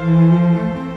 うん。